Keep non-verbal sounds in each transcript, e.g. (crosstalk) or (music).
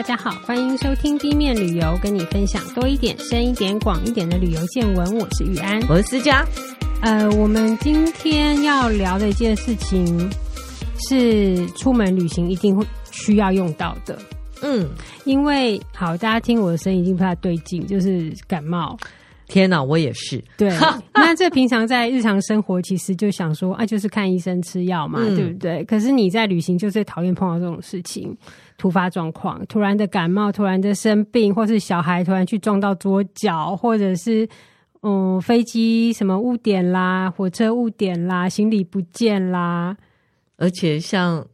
大家好，欢迎收听地面旅游，跟你分享多一点、深一点、广一点的旅游见闻。我是玉安，我是思佳。呃，我们今天要聊的一件事情是出门旅行一定会需要用到的。嗯，因为好，大家听我的声音已经不太对劲，就是感冒。天哪，我也是。对，(laughs) 那这平常在日常生活，其实就想说啊，就是看医生吃药嘛，嗯、对不对？可是你在旅行就最讨厌碰到这种事情，突发状况，突然的感冒，突然的生病，或是小孩突然去撞到桌角，或者是嗯，飞机什么误点啦，火车误点啦，行李不见啦，而且像。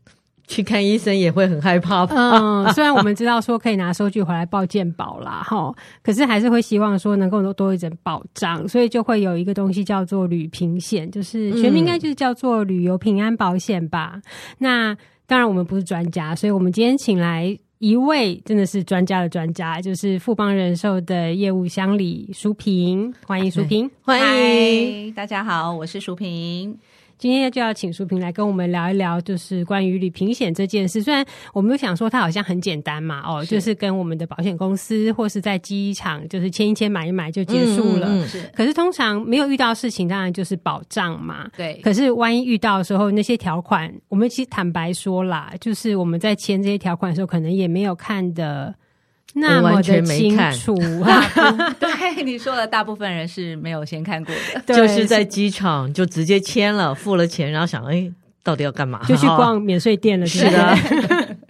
去看医生也会很害怕。嗯，虽然我们知道说可以拿收据回来报健保啦，(laughs) 哈，可是还是会希望说能够多多一点保障，所以就会有一个东西叫做旅平险，就是全名应该就是叫做旅游平安保险吧。嗯、那当然我们不是专家，所以我们今天请来一位真的是专家的专家，就是富邦人寿的业务乡里淑萍，欢迎淑萍，欢迎大家好，我是淑萍。今天就要请淑萍来跟我们聊一聊，就是关于旅平险这件事。虽然我们都想说它好像很简单嘛，哦，是就是跟我们的保险公司或是在机场，就是签一签买一买就结束了。嗯嗯、是。可是通常没有遇到事情，当然就是保障嘛。对。可是万一遇到的时候，那些条款，我们其实坦白说啦，就是我们在签这些条款的时候，可能也没有看的。那么的清楚啊！对你说的，大部分人是没有先看过的，(laughs) 就是在机场就直接签了，付了钱，然后想，哎，到底要干嘛？就去逛免税店了，是的。(laughs)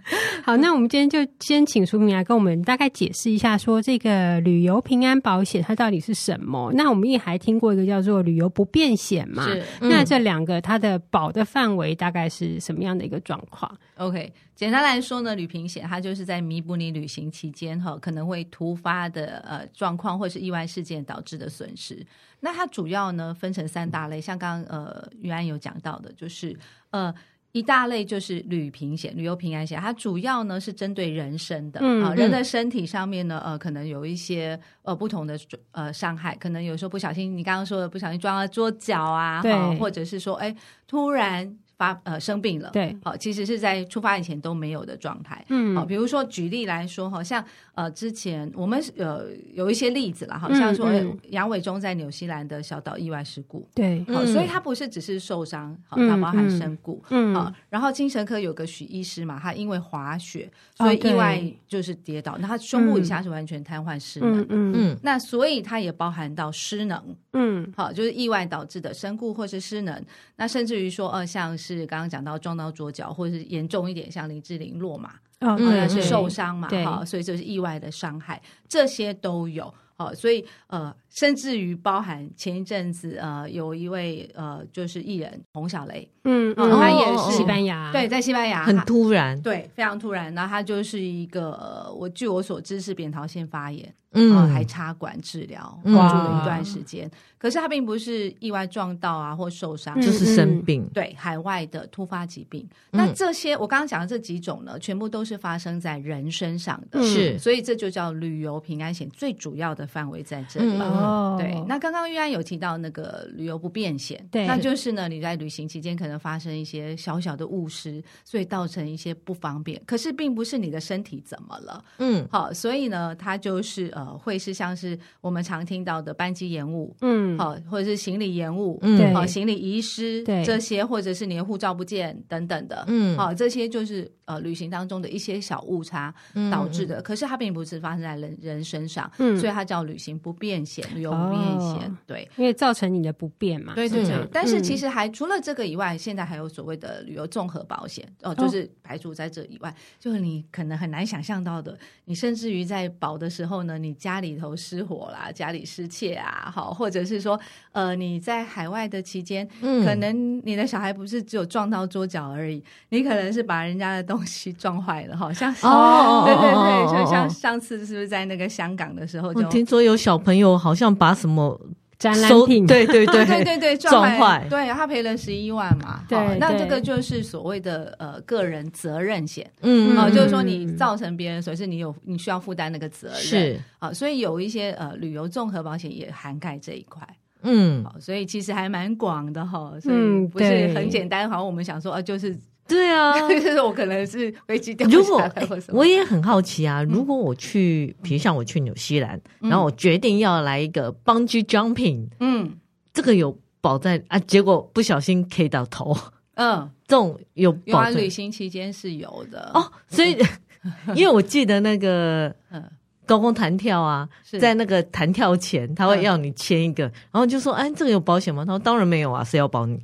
好，那我们今天就先请淑明来跟我们大概解释一下，说这个旅游平安保险它到底是什么？那我们也还听过一个叫做旅游不便险嘛？那这两个它的保的范围大概是什么样的一个状况？OK，简单来说呢，旅平险它就是在弥补你旅行期间哈可能会突发的呃状况或是意外事件导致的损失。那它主要呢分成三大类，像刚刚呃于安有讲到的，就是呃。一大类就是旅平险、旅游平安险，它主要呢是针对人身的啊、嗯呃，人的身体上面呢，呃，可能有一些呃不同的呃伤害，可能有时候不小心，你刚刚说的不小心撞到桌角啊，对、呃，或者是说，哎，突然。发呃生病了，对，好，其实是在出发以前都没有的状态，嗯，好，比如说举例来说，好像呃之前我们呃有一些例子了，好像说杨伟忠在纽西兰的小岛意外事故，对，好，所以他不是只是受伤，好，他包含身故，嗯，好，然后精神科有个许医师嘛，他因为滑雪，所以意外就是跌倒，那他胸部以下是完全瘫痪失能，嗯。嗯，那所以他也包含到失能，嗯，好，就是意外导致的身故或是失能，那甚至于说呃像。是刚刚讲到撞到桌角，或者是严重一点，像林志玲落马，嗯，那，是受伤嘛，哈，所以这是意外的伤害，这些都有。好，所以呃，甚至于包含前一阵子呃，有一位呃，就是艺人洪小雷，嗯，嗯，他也是西班牙，对，在西班牙很突然，对，非常突然。然后他就是一个，呃、我据我所知是扁桃腺发炎，嗯，呃、还插管治疗，住了一段时间。可是他并不是意外撞到啊，或受伤，就是。生病，对，海外的突发疾病。那这些我刚刚讲的这几种呢，全部都是发生在人身上的，是，所以这就叫旅游平安险最主要的。范围在这里哦，对。那刚刚玉安有提到那个旅游不便险，对，那就是呢，你在旅行期间可能发生一些小小的误失，所以造成一些不方便。可是并不是你的身体怎么了，嗯，好，所以呢，它就是呃，会是像是我们常听到的班机延误，嗯，好，或者是行李延误，嗯，好，行李遗失，对，这些或者是你的护照不见等等的，嗯，好，这些就是呃，旅行当中的一些小误差导致的。可是它并不是发生在人人身上，嗯，所以它叫。旅行不便险，旅游不便险，哦、对，因为造成你的不便嘛。对对对。是但是其实还、嗯、除了这个以外，现在还有所谓的旅游综合保险哦，就是排除在这以外，哦、就是你可能很难想象到的，你甚至于在保的时候呢，你家里头失火啦，家里失窃啊，好，或者是说呃你在海外的期间，嗯，可能你的小孩不是只有撞到桌角而已，你可能是把人家的东西撞坏了，好像是哦，(laughs) 对对对，就像上次是不是在那个香港的时候就听说有小朋友好像把什么展览品，对对对 (laughs) 对对对撞坏，对他赔了十一万嘛。对，那这个就是所谓的呃个人责任险，嗯，啊，就是说你造成别人损失，你有你需要负担那个责任，是。啊，所以有一些呃旅游综合保险也涵盖这一块，嗯，好，所以其实还蛮广的哈，所以不是很简单，好像我们想说啊，就是。对啊，(laughs) 就是我可能是飞机掉下来或什么。我也很好奇啊，如果我去，比如像我去纽西兰，然后我决定要来一个 bungee jumping，嗯，这个有保在啊，结果不小心 K 到头，嗯，这种有保在旅行期间是有的。哦，所以 (laughs) 因为我记得那个，嗯。高空弹跳啊，在那个弹跳前，他会要你签一个，嗯、然后就说：“哎，这个有保险吗？”他说：“当然没有啊，谁要保你？”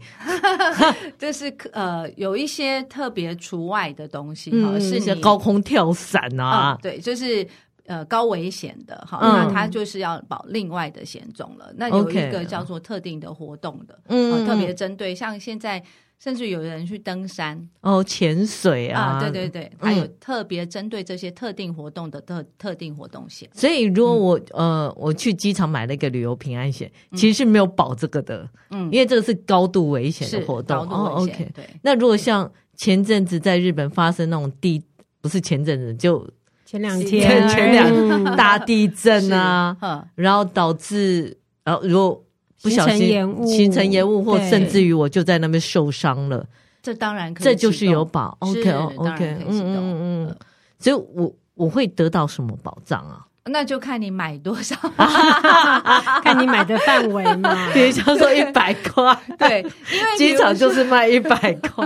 (laughs) 这是呃，有一些特别除外的东西哈，嗯、是些高空跳伞啊、嗯，对，就是呃高危险的哈，嗯、那它就是要保另外的险种了。那有一个叫做特定的活动的，嗯，特别针对像现在。甚至有人去登山。哦，潜水啊，啊，对对对，还有特别针对这些特定活动的特特定活动险。所以，如果我、嗯、呃我去机场买了一个旅游平安险，嗯、其实是没有保这个的，嗯，因为这个是高度危险的活动。高度危险哦，OK，对。那如果像前阵子在日本发生那种地，不是前阵子就前两天。前两大地震啊，(laughs) 然后导致然后如果。不小心行程延误，或甚至于我就在那边受伤了。这当然可以，这就是有保。OK OK，嗯嗯嗯，所以我我会得到什么保障啊？那就看你买多少，(laughs) 看你买的范围嘛。(laughs) 比如说一百块，对，因为 (laughs) 机场就是卖一百块。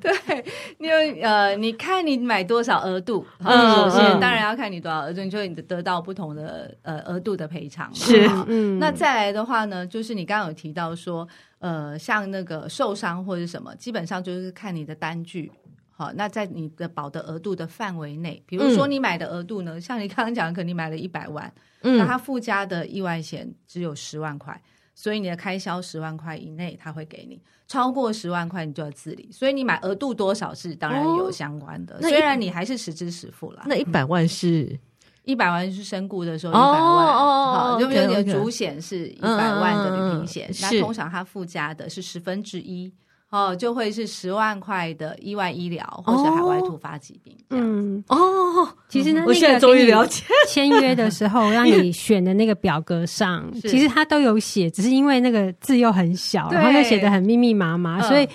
对，因为呃，你看你买多少额度，嗯，首先当然要看你多少额度，你就会得到不同的呃额度的赔偿。是，嗯，那再来的话呢，就是你刚刚有提到说，呃，像那个受伤或者什么，基本上就是看你的单据。好，那在你的保的额度的范围内，比如说你买的额度呢，嗯、像你刚刚讲的，可能你买了一百万，嗯，那它附加的意外险只有十万块，所以你的开销十万块以内，他会给你；超过十万块，你就要自理。所以你买额度多少是当然有相关的，哦、虽然你还是实支实付啦。那一百万是一百万是身故的时候一百万，好，就比如你的主险是一百万的旅行险，那通常它附加的是十分之一。哦，就会是十万块的意外医疗，或是海外突发疾病这样子。哦，其实呢，我现在终于了 (laughs) 解，签约的时候让你选的那个表格上，其实它都有写，只是因为那个字又很小，然后又写的很密密麻麻，所以。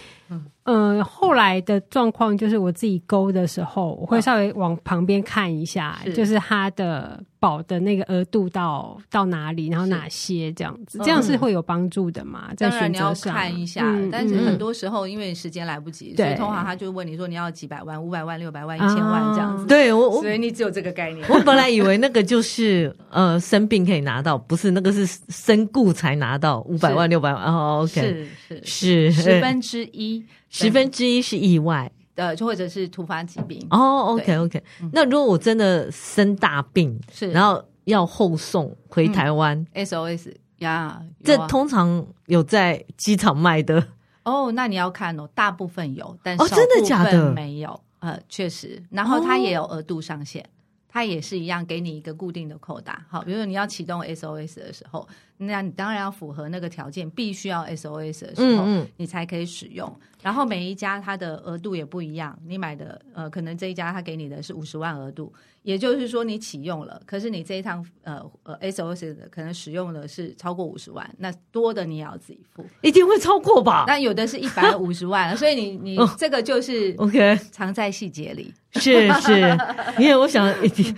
嗯，后来的状况就是我自己勾的时候，我会稍微往旁边看一下，是就是它的保的那个额度到到哪里，然后哪些这样子，这样是会有帮助的嘛？在选择上，当然你要看一下，嗯、但是很多时候因为时间来不及，嗯、所以通常他就问你说你要几百万、五百万、六百万、一千万这样子。对我，所以你只有这个概念。我本来以为那个就是呃生病可以拿到，不是那个是身故才拿到五百万、六百万哦。OK，是是是十分之一。十分之一是意外，呃，就或者是突发疾病。哦，OK OK。那如果我真的生大病，是，然后要后送回台湾，SOS 呀，这通常有在机场卖的。哦，那你要看哦，大部分有，但是真的假的没有？呃，确实。然后它也有额度上限，它也是一样给你一个固定的扣打。好，比如说你要启动 SOS 的时候。那你当然要符合那个条件，必须要 SOS 的时候，嗯嗯、你才可以使用。然后每一家它的额度也不一样，你买的呃，可能这一家他给你的是五十万额度，也就是说你启用了，可是你这一趟呃呃 SOS 的可能使用的是超过五十万，那多的你也要自己付，一定会超过吧？那有的是一百五十万，所以你 (laughs) 你这个就是 OK，藏在细节里，是是，因为我想一定。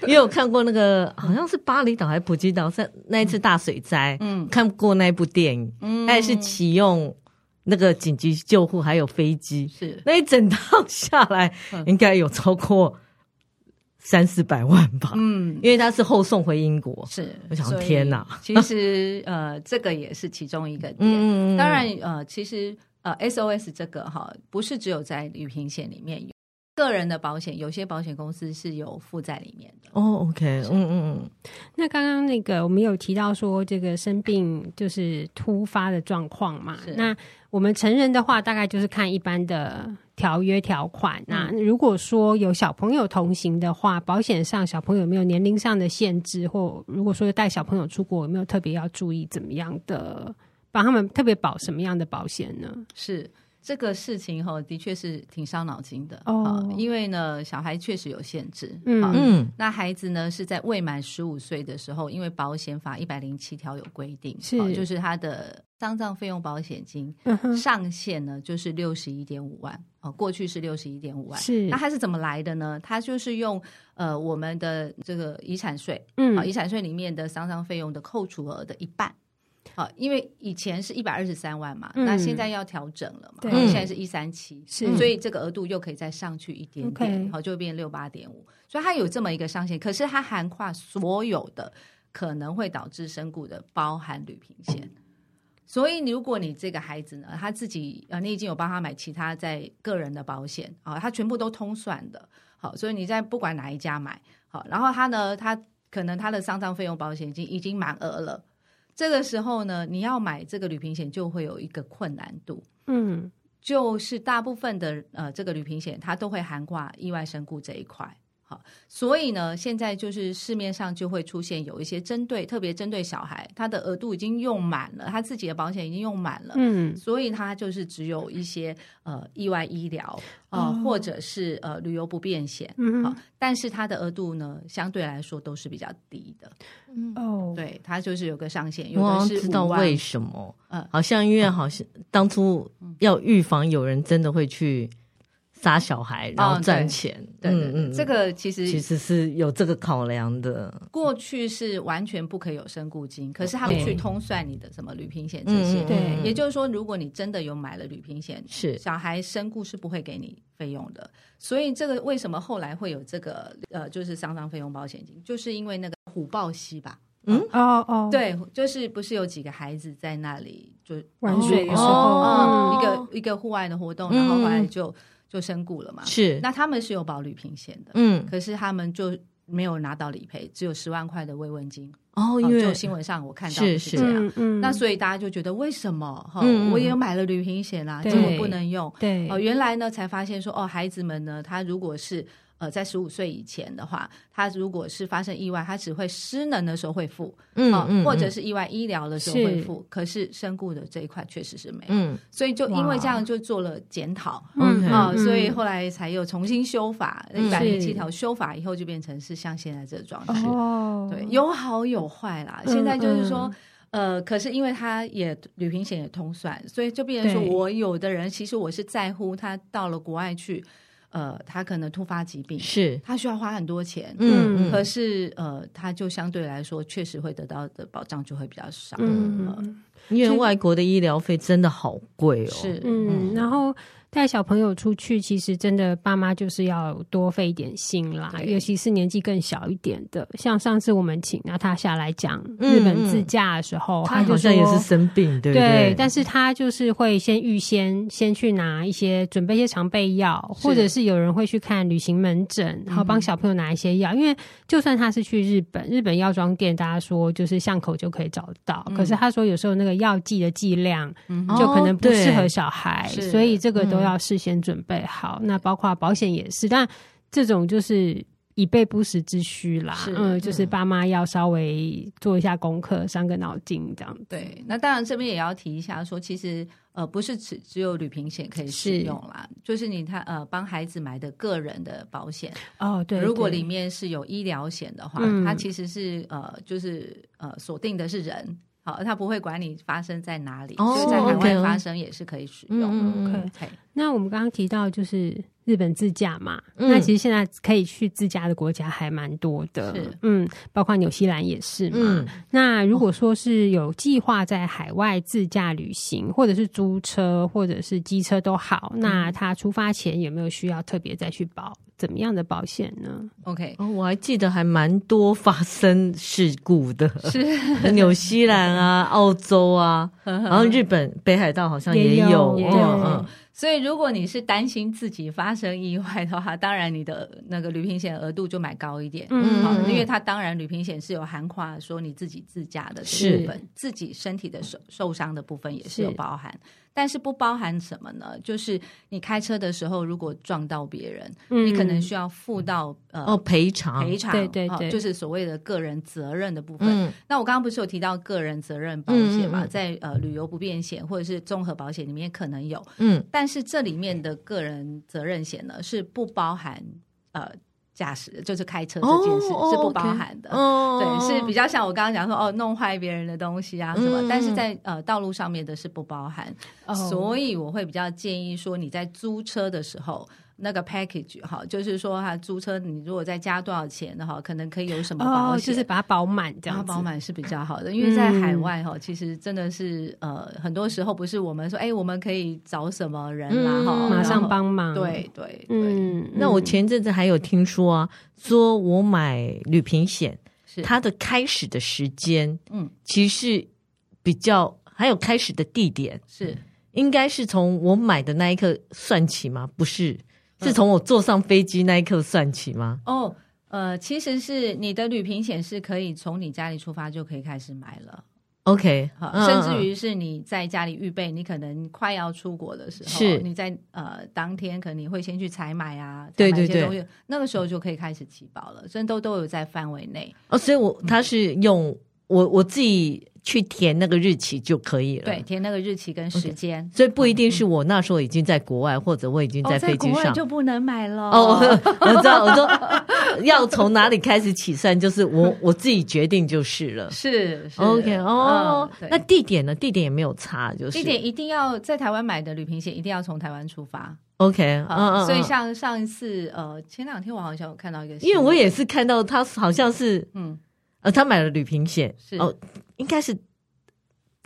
(laughs) 因为我看过那个，好像是巴厘岛还是普吉岛，在那一次大水灾，嗯，看过那一部电影，嗯，还是启用那个紧急救护，还有飞机，是。那一整趟下来，应该有超过三四百万吧，嗯，因为他是后送回英国，是，我想天哪，(laughs) 其实呃，这个也是其中一个点，嗯，当然呃，其实呃，SOS 这个哈，不是只有在旅行险里面有。个人的保险，有些保险公司是有附在里面的。哦、oh，OK，嗯嗯嗯。那刚刚那个我们有提到说，这个生病就是突发的状况嘛。那我们成人的话，大概就是看一般的条约条款。嗯、那如果说有小朋友同行的话，保险上小朋友有没有年龄上的限制，或如果说带小朋友出国，有没有特别要注意怎么样的，帮他们特别保什么样的保险呢？是。这个事情哈，的确是挺伤脑筋的哦。因为呢，小孩确实有限制。嗯嗯，那孩子呢是在未满十五岁的时候，因为保险法一百零七条有规定，是就是他的丧葬费用保险金上限呢就是六十一点五万哦。过去是六十一点五万，是那它是怎么来的呢？它就是用呃我们的这个遗产税，嗯，遗产税里面的丧葬费用的扣除额的一半。好，因为以前是一百二十三万嘛，嗯、那现在要调整了嘛，对，现在是一三七，是，所以这个额度又可以再上去一点点，好，就会变六八点五，所以它有这么一个上限，可是它涵跨所有的可能会导致身故的，包含旅平险。所以如果你这个孩子呢，他自己呃，你已经有帮他买其他在个人的保险啊，他全部都通算的，好，所以你在不管哪一家买，好，然后他呢，他可能他的丧葬费用保险已经已经满额了。这个时候呢，你要买这个旅平险就会有一个困难度，嗯，就是大部分的呃这个旅平险它都会涵盖意外身故这一块。好，所以呢，现在就是市面上就会出现有一些针对特别针对小孩，他的额度已经用满了，他自己的保险已经用满了，嗯，所以他就是只有一些呃意外医疗啊、呃哦，或者是呃旅游不便险，嗯，好，但是他的额度呢，相对来说都是比较低的，嗯。哦，对，他就是有个上限，有的是知道为什么，嗯，好像因为好像当初要预防有人真的会去。杀小孩然后赚钱，哦、对，对，对，嗯嗯，这个其实其实是有这个考量的。过去是完全不可以有身故金，可是他们去通算你的什么旅平险这些，对，也就是说，如果你真的有买了旅平险，是小孩身故是不会给你费用的。所以这个为什么后来会有这个呃，就是丧葬费用保险金，就是因为那个虎豹溪吧？嗯，哦哦，对，就是不是有几个孩子在那里就玩水的时候，哦、嗯，一个一个户外的活动，然后后来就。就身故了嘛？是，那他们是有保旅平险的，嗯，可是他们就没有拿到理赔，只有十万块的慰问金。哦，因为就新闻上我看到的是这样，是是嗯，那所以大家就觉得为什么？哈、嗯，我也有买了旅平险啦，结果不能用。对，哦，原来呢才发现说，哦，孩子们呢，他如果是。呃，在十五岁以前的话，他如果是发生意外，他只会失能的时候会付，嗯，呃、嗯或者是意外医疗的时候会付，可是身故的这一块确实是没有，嗯，所以就因为这样就做了检讨，嗯啊、呃，所以后来才又重新修法，一百零七条修法以后就变成是像现在这个状态，哦，对，有好有坏啦。现在就是说，嗯、呃，可是因为他也旅行险也通算，所以就变成说我有的人其实我是在乎他到了国外去。呃，他可能突发疾病，是他需要花很多钱，嗯，可是呃，他就相对来说确实会得到的保障就会比较少，嗯，呃、因为外国的医疗费真的好贵哦，是，嗯，然后。带小朋友出去，其实真的爸妈就是要多费一点心啦，尤其是年纪更小一点的。像上次我们请娜塔下来讲日本自驾的时候，嗯、他就好像也是生病，对不对？对，但是他就是会先预先先去拿一些准备一些常备药，或者是有人会去看旅行门诊，然后帮小朋友拿一些药。因为就算他是去日本，日本药妆店大家说就是巷口就可以找到，嗯、可是他说有时候那个药剂的剂量就可能不适合小孩，哦、所以这个都。要事先准备好，那包括保险也是，但这种就是以备不时之需啦。嗯，就是爸妈要稍微做一下功课，伤个脑筋这样。对，那当然这边也要提一下说，说其实呃不是只只有旅平险可以使用啦，是就是你他呃帮孩子买的个人的保险哦，对，如果里面是有医疗险的话，它其实是呃就是呃锁定的是人。好，他不会管你发生在哪里，在海外发生也是可以使用。嗯，OK。那我们刚刚提到就是日本自驾嘛，嗯、那其实现在可以去自驾的国家还蛮多的，是嗯，包括纽西兰也是嘛。嗯、那如果说是有计划在海外自驾旅行，或者是租车，或者是机车都好，嗯、那他出发前有没有需要特别再去保怎么样的保险呢？OK，哦，我还记得还蛮多发生事故的，是。(laughs) 纽西兰啊、澳洲啊，然后日本北海道好像也有，也有对嗯。所以，如果你是担心自己发生意外的话，当然你的那个旅平险额度就买高一点，嗯，好，因为它当然旅平险是有涵盖说你自己自驾的部分，自己身体的受受伤的部分也是有包含。但是不包含什么呢？就是你开车的时候，如果撞到别人，嗯、你可能需要付到呃哦赔偿。赔偿，对对对、哦，就是所谓的个人责任的部分。嗯、那我刚刚不是有提到个人责任保险嘛，嗯、在呃旅游不便险或者是综合保险里面可能有，嗯，但是这里面的个人责任险呢是不包含呃。驾驶就是开车这件事是不包含的，oh, oh. 对，是比较像我刚刚讲说哦，弄坏别人的东西啊什么，嗯、但是在呃道路上面的是不包含，oh. 所以我会比较建议说你在租车的时候。那个 package 哈，就是说哈租车，你如果再加多少钱的话，可能可以有什么保险，哦、就是把它保满这样，保满是比较好的。因为在海外哈，嗯、其实真的是呃，很多时候不是我们说，哎，我们可以找什么人啦哈，马上帮忙。对对对。嗯，那我前阵子还有听说啊，说我买旅平险，是它的开始的时间，嗯，其实比较还有开始的地点是，应该是从我买的那一刻算起吗？不是。是从我坐上飞机那一刻算起吗？哦，呃，其实是你的旅平险是可以从你家里出发就可以开始买了。OK，好，甚至于是你在家里预备，你可能快要出国的时候，是你在呃当天可能你会先去采买啊，对对对，那个时候就可以开始起保了，所以都都有在范围内。哦，所以我他是用我我自己。去填那个日期就可以了。对，填那个日期跟时间，okay. 所以不一定是我那时候已经在国外，嗯、或者我已经在飞机上，哦、就不能买了。哦，我 (laughs) 知道，我说要从哪里开始起算，就是我 (laughs) 我自己决定就是了。是，是，OK，哦，嗯、那地点呢？地点也没有差，就是地点一定要在台湾买的旅行险，一定要从台湾出发。OK，嗯嗯，所以像上一次，呃，前两天我好像有看到一个，因为我也是看到他好像是，嗯，呃，他买了旅行险，是哦。应该是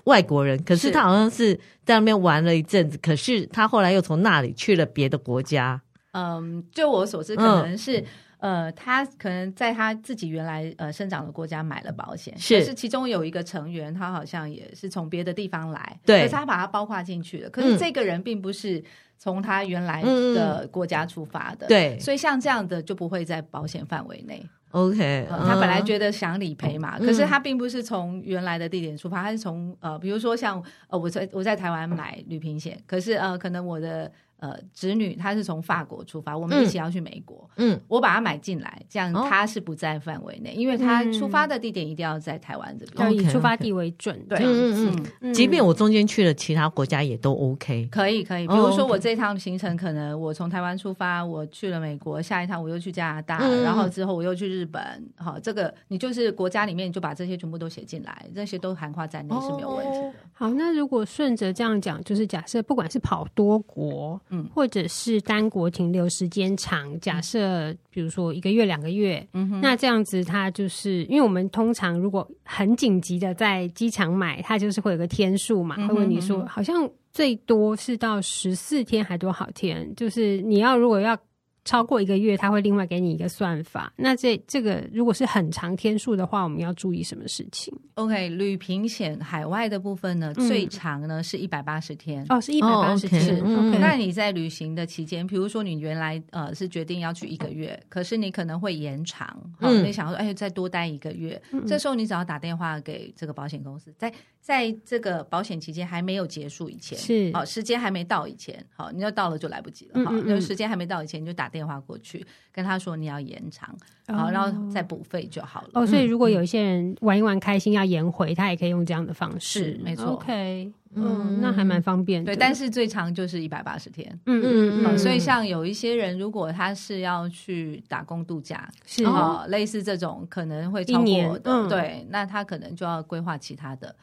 外国人，可是他好像是在那边玩了一阵子，可是他后来又从那里去了别的国家。嗯，就我所知，可能是、嗯、呃，他可能在他自己原来呃生长的国家买了保险，是，可是其中有一个成员，他好像也是从别的地方来，对，可是他把他包括进去了。可是这个人并不是从他原来的国家出发的，对、嗯，所以像这样的就不会在保险范围内。OK，、嗯、他本来觉得想理赔嘛，嗯、可是他并不是从原来的地点出发，他是从呃，比如说像呃，我在我在台湾买旅平险，可是呃，可能我的。呃，侄女她是从法国出发，我们一起要去美国。嗯，我把她买进来，这样她是不在范围内，因为她出发的地点一定要在台湾这边，以出发地为准。对，嗯嗯，即便我中间去了其他国家也都 OK。可以可以，比如说我这一趟行程，可能我从台湾出发，我去了美国，下一趟我又去加拿大，然后之后我又去日本。好，这个你就是国家里面就把这些全部都写进来，这些都涵盖在内是没有问题的。好，那如果顺着这样讲，就是假设不管是跑多国。嗯，或者是单国停留时间长，假设比如说一个月、两个月，嗯哼，那这样子，它就是因为我们通常如果很紧急的在机场买，它就是会有个天数嘛，会问你说，好像最多是到十四天还多少天，就是你要如果要。超过一个月，他会另外给你一个算法。那这这个如果是很长天数的话，我们要注意什么事情？OK，旅平险海外的部分呢，嗯、最长呢是一百八十天。哦，是一百八十天。那你在旅行的期间，比如说你原来呃是决定要去一个月，可是你可能会延长，嗯，你想说哎再多待一个月，嗯、这时候你只要打电话给这个保险公司，在在这个保险期间还没有结束以前，是好、哦、时间还没到以前，好，你要到了就来不及了，好、嗯，那、嗯、时间还没到以前你就打。电话过去跟他说你要延长，好，然后再补费就好了。哦，所以如果有一些人玩一玩开心要延回，他也可以用这样的方式，没错。OK，嗯，那还蛮方便。对，但是最长就是一百八十天。嗯嗯嗯。所以像有一些人，如果他是要去打工度假，是哈，类似这种可能会超过的，对，那他可能就要规划其他的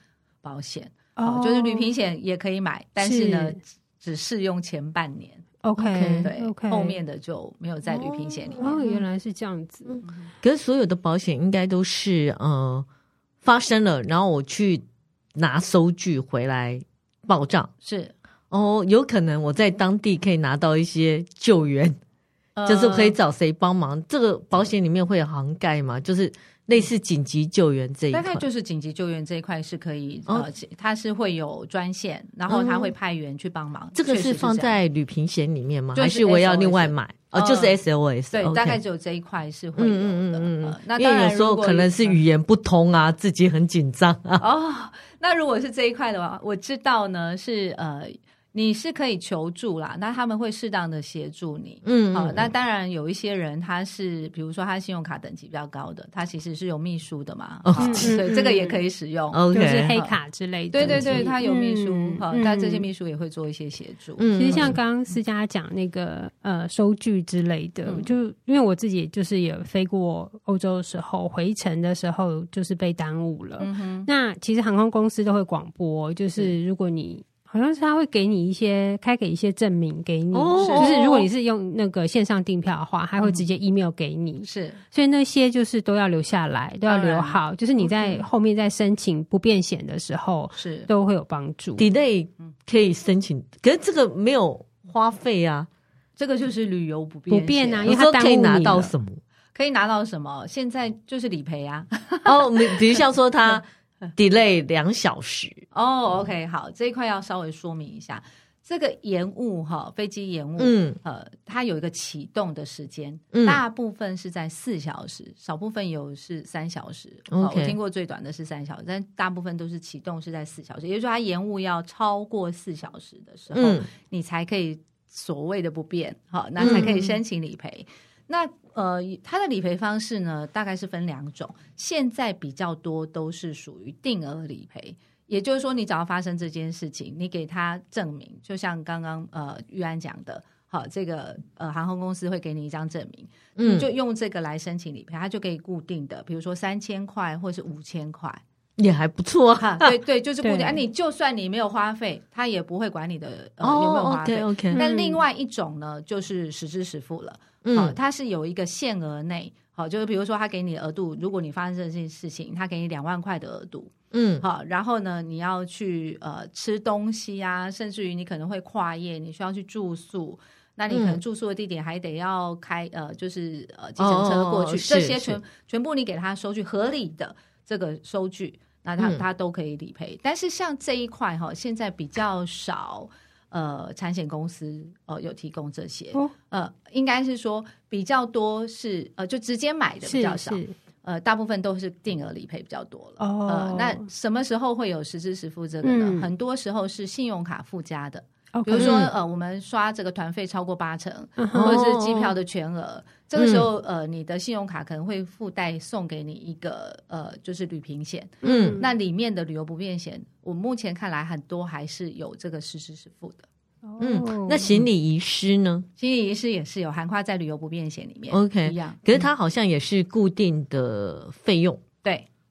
保险。哦，就是旅平险也可以买，但是呢，只适用前半年。OK，对，okay. 后面的就没有在旅平险里面。哦，原来是这样子。可是所有的保险应该都是呃发生了，然后我去拿收据回来报账。是哦，有可能我在当地可以拿到一些救援，呃、就是可以找谁帮忙。这个保险里面会有涵盖吗？就是。类似紧急救援这一块，大概就是紧急救援这一块是可以，呃，它是会有专线，然后他会派员去帮忙。这个是放在旅平险里面吗？还是我要另外买？哦，就是 SOS。对，大概只有这一块是会有的。嗯嗯嗯。那因为有时候可能是语言不通啊，自己很紧张啊。哦，那如果是这一块的话，我知道呢是呃。你是可以求助啦，那他们会适当的协助你。嗯，好、哦，那当然有一些人他是，比如说他信用卡等级比较高的，他其实是有秘书的嘛。哦，对，这个也可以使用，就是黑卡之类的。对对对，他有秘书，好、嗯，那、哦、这些秘书也会做一些协助。嗯，其实像刚刚思佳讲那个呃收据之类的，嗯、就因为我自己就是也飞过欧洲的时候，回程的时候就是被耽误了。嗯哼，那其实航空公司都会广播，就是如果你。好像是他会给你一些开给一些证明给你，哦、就是如果你是用那个线上订票的话，他会直接 email 给你。嗯、是，所以那些就是都要留下来，都要留好。就是你在后面在申请不便险的时候，是都会有帮助。delay 可以申请，可是这个没有花费啊，这个就是旅游不便不便啊，因为他可以拿到什么？可以拿到什么？现在就是理赔啊。哦，比如像说他。(laughs) (laughs) delay 两小时。哦、oh,，OK，好，这一块要稍微说明一下，这个延误哈，飞机延误，嗯，呃，它有一个启动的时间，嗯，大部分是在四小时，少部分有是三小时，OK，我听过最短的是三小时，但大部分都是启动是在四小时，也就是说它延误要超过四小时的时候，嗯、你才可以所谓的不变，好，那才可以申请理赔。嗯那呃，它的理赔方式呢，大概是分两种。现在比较多都是属于定额理赔，也就是说，你只要发生这件事情，你给他证明，就像刚刚呃玉安讲的，好，这个呃航空公司会给你一张证明，嗯，你就用这个来申请理赔，他就可以固定的，比如说三千块或是五千块，也还不错哈。(laughs) 对对，就是固定。啊，你就算你没有花费，他也不会管你的呃有没有花费。Oh, okay, okay. 但另外一种呢，就是实支实付了。好，它是有一个限额内，好，就是比如说他给你的额度，如果你发生这件事情，他给你两万块的额度，嗯，好，然后呢，你要去呃吃东西啊，甚至于你可能会跨夜，你需要去住宿，那你可能住宿的地点还得要开呃，就是呃计程车过去，哦、这些全全部你给他收据合理的这个收据，那他他都可以理赔。嗯、但是像这一块哈，现在比较少。呃，产险公司呃有提供这些，哦、呃，应该是说比较多是呃就直接买的比较少，呃，大部分都是定额理赔比较多了。哦，呃，那什么时候会有实支实付这个呢？嗯、很多时候是信用卡附加的。比如说，呃，我们刷这个团费超过八成，嗯、或者是机票的全额，嗯、这个时候，呃，你的信用卡可能会附带送给你一个，呃，就是旅平险。嗯，那里面的旅游不便险，我目前看来很多还是有这个实时支实付的。嗯，那行李遗失呢？行李遗失也是有涵盖在旅游不便险里面。OK，一样，可是它好像也是固定的费用。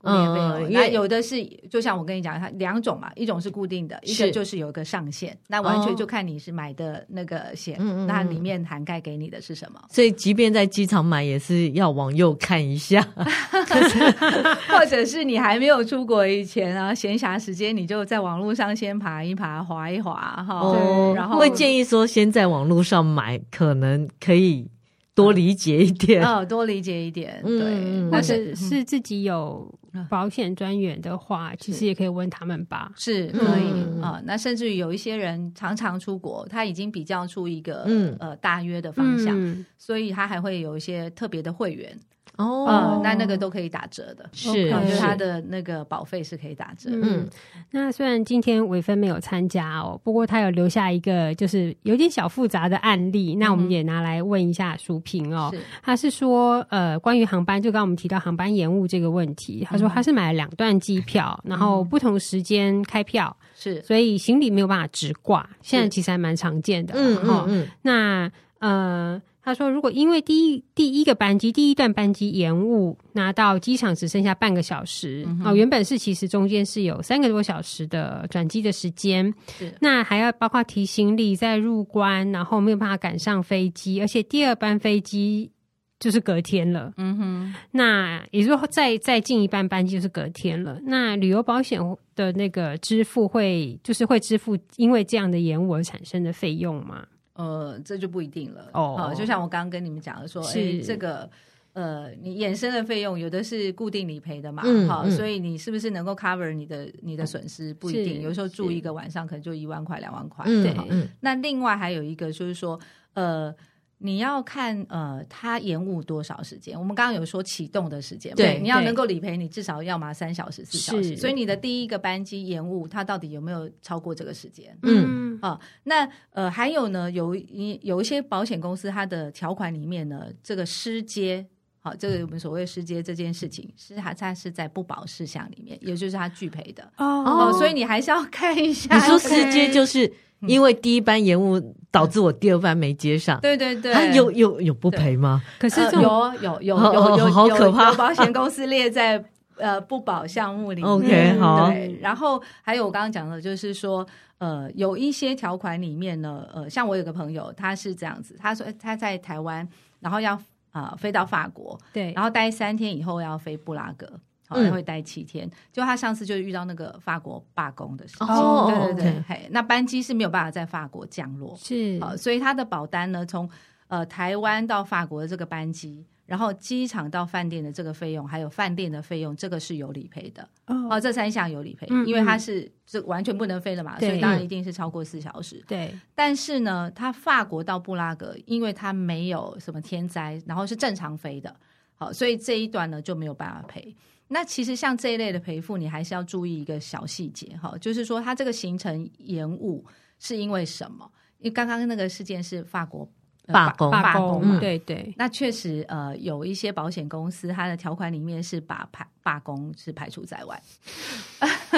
嗯、有的是，就像我跟你讲，它两种嘛，一种是固定的，一个就是有一个上限，那完全就看你是买的那个险，那里面涵盖给你的是什么。所以，即便在机场买，也是要往右看一下，(laughs) 或者是你还没有出国以前啊，闲暇时间你就在网络上先爬一爬，划一划哈。哦，然后会建议说，先在网络上买，可能可以。多理解一点。哦，多理解一点，对，嗯、或者是自己有保险专员的话，嗯、其实也可以问他们吧，是可以啊、嗯呃。那甚至于有一些人常常出国，他已经比较出一个、嗯、呃大约的方向，嗯、所以他还会有一些特别的会员。哦、呃，那那个都可以打折的，是，就是它的那个保费是可以打折。嗯，那虽然今天伟芬没有参加哦，不过他有留下一个就是有点小复杂的案例，那我们也拿来问一下淑萍哦。是。他是说，呃，关于航班，就刚刚我们提到航班延误这个问题，他说他是买了两段机票，嗯、然后不同时间开票，是，所以行李没有办法直挂，现在其实还蛮常见的。嗯嗯嗯，那呃。他说：“如果因为第一第一个班机第一段班机延误，拿到机场只剩下半个小时，哦，原本是其实中间是有三个多小时的转机的时间，是那还要包括提行李再入关，然后没有办法赶上飞机，而且第二班飞机就是隔天了，嗯哼，那也就是说再再进一班班机就是隔天了。那旅游保险的那个支付会就是会支付因为这样的延误而产生的费用吗？”呃，这就不一定了哦、呃。就像我刚刚跟你们讲的说，是诶这个呃，你衍生的费用有的是固定理赔的嘛，嗯、好，所以你是不是能够 cover 你的你的损失不一定。有时候住一个晚上可能就一万块两万块，对。嗯、那另外还有一个就是说，呃，你要看呃，它延误多少时间？我们刚刚有说启动的时间，对，你要能够理赔，你至少要嘛三小时、四小时。所以你的第一个班机延误，它到底有没有超过这个时间？嗯啊、哦，那呃还有呢，有一有一些保险公司，它的条款里面呢，这个失接，好、哦，这个我们所谓失接这件事情，是它它是在不保事项里面，也就是它拒赔的哦，哦。所以你还是要看一下。你说失接就是。因为第一班延误导致我第二班没接上，对对对，有有有不赔吗？可是有有有有有好可怕，保险公司列在呃不保项目里面。(laughs) OK，好。对然后还有我刚刚讲的，就是说呃有一些条款里面呢，呃像我有个朋友，他是这样子，他说他在台湾，然后要啊、呃、飞到法国，对，然后待三天以后要飞布拉格。好像会待七天，嗯，就他上次就遇到那个法国罢工的事情，哦，对对对，嘿，那班机是没有办法在法国降落，是，呃，所以他的保单呢，从呃台湾到法国的这个班机，然后机场到饭店的这个费用，还有饭店的费用，这个是有理赔的，哦，呃，这三项有理赔，嗯，因为他是这完全不能飞的嘛，所以当然一定是超过四小时，对。但是呢，他法国到布拉格，因为他没有什么天灾，然后是正常飞的，好，所以这一段呢就没有办法赔。那其实像这一类的赔付，你还是要注意一个小细节哈，就是说它这个行程延误是因为什么？因为刚刚那个事件是法国罢工罢工嘛，对对。那确实呃有一些保险公司它的条款里面是把排罢工是排除在外。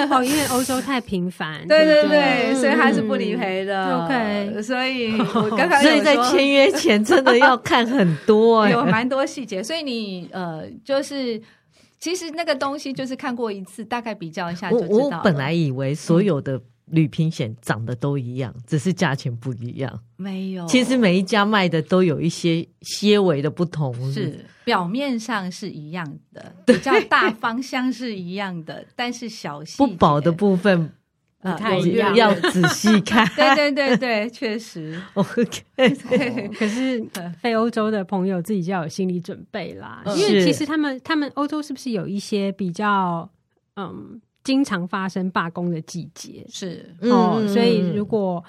哦，因为欧洲太频繁，(laughs) 对对对，所以它是不理赔的。嗯、OK，所以 (laughs) 我刚刚所以在签约前真的要看很多，(laughs) 有蛮多细节，所以你呃就是。其实那个东西就是看过一次，大概比较一下就知道。我我本来以为所有的旅平险长得都一样，嗯，只是价钱不一样。没有，其实每一家卖的都有一些些微的不同。是表面上是一样的，比较大方向是一样的，但是小细不保的部分。不太一样，要仔细看。(laughs) 对对对对，确实。OK，(laughs) 可是非欧洲的朋友自己就要有心理准备啦，因为其实他们他们欧洲是不是有一些比较嗯经常发生罢工的季节？是哦、嗯，所以如果